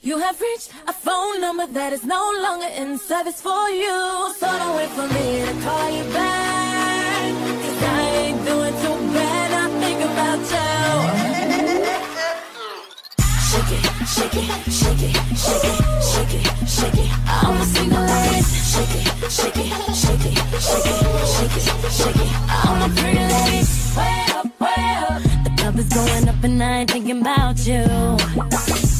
You have reached a phone number that is no longer in service for you. So don't wait for me to call you back. Cause I ain't doing too bad. I think about you. Shake it, shake it, shake it, shake it, shake it, shake it. I'm a single lady. Shake it, shake it, shake it, shake it, shake it, shake it. I'm a pretty lady. Way up, way up. The club is going up and I ain't thinking about you.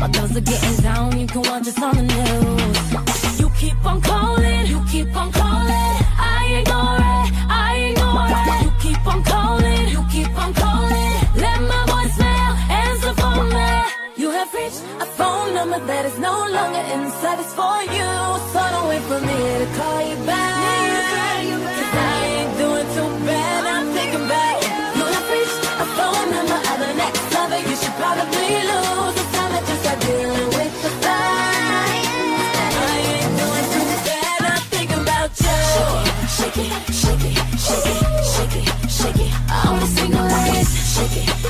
While those are getting down, you can watch us on the news. You keep on calling, you keep on calling. I ignore it, I ignore it. You keep on calling, you keep on calling. Let my voicemail answer for me. You have reached a phone number that is no longer in service for you. So don't wait for me to call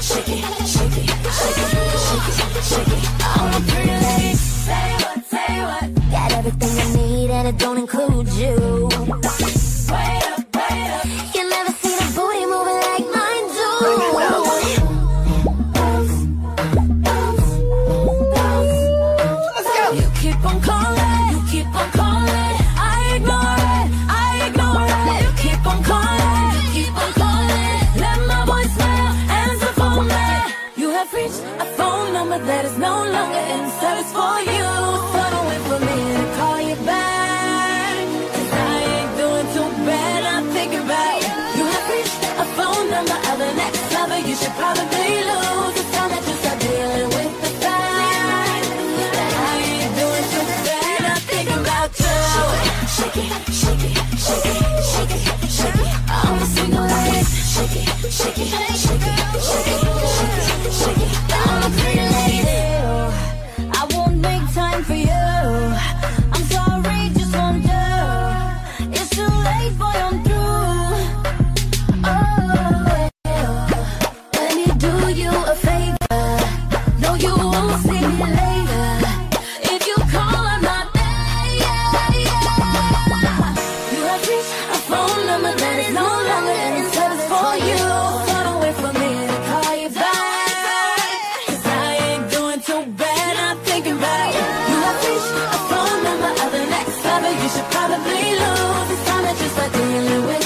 I'm a pretty lady. Say what, say what. Got everything I need and it don't You a phone number that is no longer in service for you. So don't wait for me to call you back. 'Cause I ain't doing too bad. I'm thinking about you. You have reached a phone number of the next lover. You should probably lose. It's time that you start dealing with the fact that I ain't doing too bad. I'm thinking about you. Shake it, shake it, shake it, shake it, shake it. I'm a single lady. Shake it, shake it, shake it, You probably lose. this time. It's just like dealing with.